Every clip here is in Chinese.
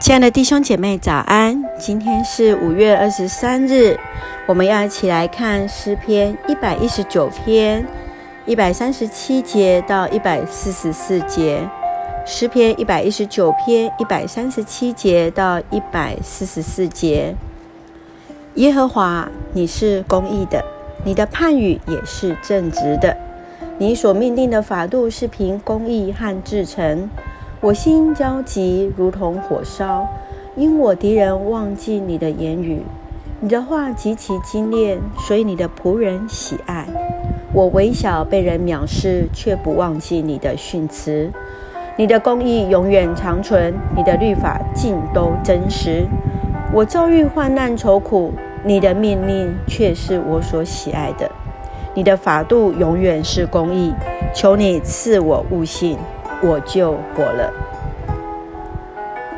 亲爱的弟兄姐妹，早安！今天是五月二十三日，我们要一起来看诗篇一百一十九篇一百三十七节到一百四十四节。诗篇一百一十九篇一百三十七节到一百四十四节。耶和华，你是公义的，你的判语也是正直的，你所命定的法度是凭公义和至诚。我心焦急，如同火烧，因我敌人忘记你的言语。你的话极其精炼，所以你的仆人喜爱。我微小被人藐视，却不忘记你的训词。你的公义永远长存，你的律法尽都真实。我遭遇患难愁苦，你的命令却是我所喜爱的。你的法度永远是公义，求你赐我悟性。我就活了。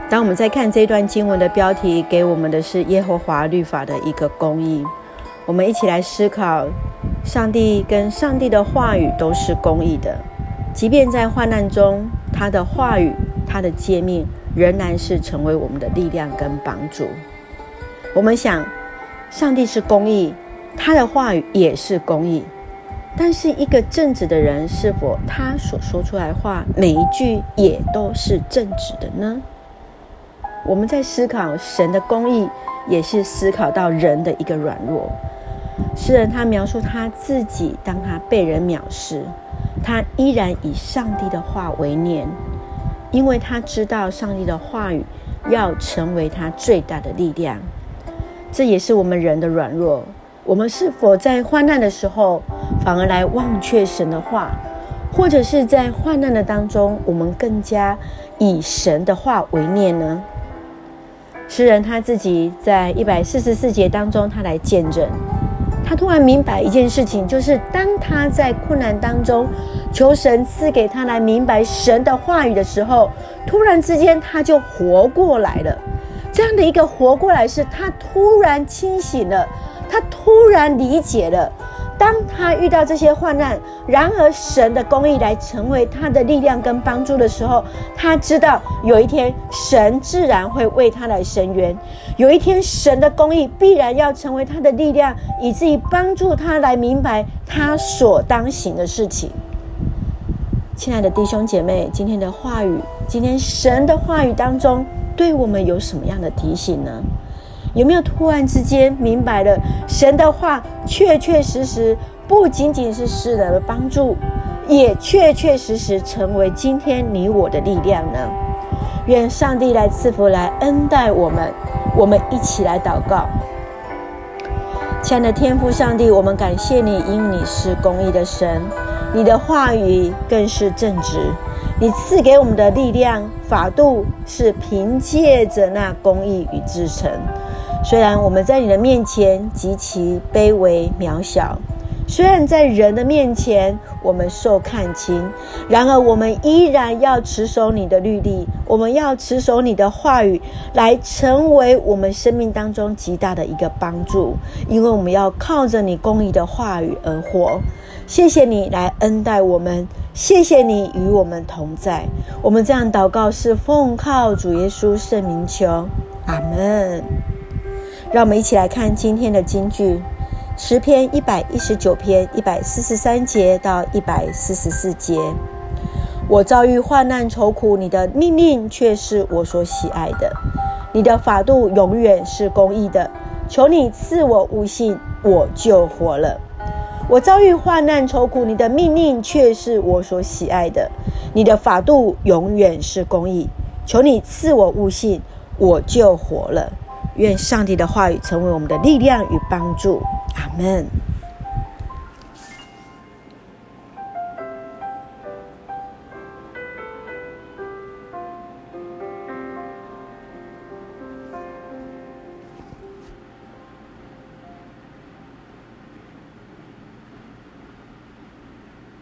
当我们在看这段经文的标题，给我们的是耶和华律法的一个公义。我们一起来思考，上帝跟上帝的话语都是公义的，即便在患难中，他的话语、他的诫命仍然是成为我们的力量跟帮助。我们想，上帝是公义，他的话语也是公义。但是，一个正直的人，是否他所说出来话每一句也都是正直的呢？我们在思考神的公义，也是思考到人的一个软弱。诗人他描述他自己，当他被人藐视，他依然以上帝的话为念，因为他知道上帝的话语要成为他最大的力量。这也是我们人的软弱。我们是否在患难的时候，反而来忘却神的话，或者是在患难的当中，我们更加以神的话为念呢？诗人他自己在一百四十四节当中，他来见证，他突然明白一件事情，就是当他在困难当中求神赐给他来明白神的话语的时候，突然之间他就活过来了。这样的一个活过来，是他突然清醒了。他突然理解了，当他遇到这些患难，然而神的公义来成为他的力量跟帮助的时候，他知道有一天神自然会为他来伸冤，有一天神的公义必然要成为他的力量，以至于帮助他来明白他所当行的事情。亲爱的弟兄姐妹，今天的话语，今天神的话语当中，对我们有什么样的提醒呢？有没有突然之间明白了神的话，确确实实不仅仅是世人的帮助，也确确实实成为今天你我的力量呢？愿上帝来赐福，来恩待我们。我们一起来祷告，亲爱的天父上帝，我们感谢你，因你是公义的神，你的话语更是正直。你赐给我们的力量法度，是凭借着那公义与至诚。虽然我们在你的面前极其卑微渺小，虽然在人的面前我们受看轻，然而我们依然要持守你的律例，我们要持守你的话语，来成为我们生命当中极大的一个帮助。因为我们要靠着你公义的话语而活。谢谢你来恩待我们，谢谢你与我们同在。我们这样祷告是奉靠主耶稣圣名求，阿门。让我们一起来看今天的金句，十篇一百一十九篇一百四十三节到一百四十四节。我遭遇患难愁苦，你的命令却是我所喜爱的。你的法度永远是公义的，求你赐我悟性，我就活了。我遭遇患难愁苦，你的命令却是我所喜爱的。你的法度永远是公义，求你赐我悟性，我就活了。愿上帝的话语成为我们的力量与帮助。阿门。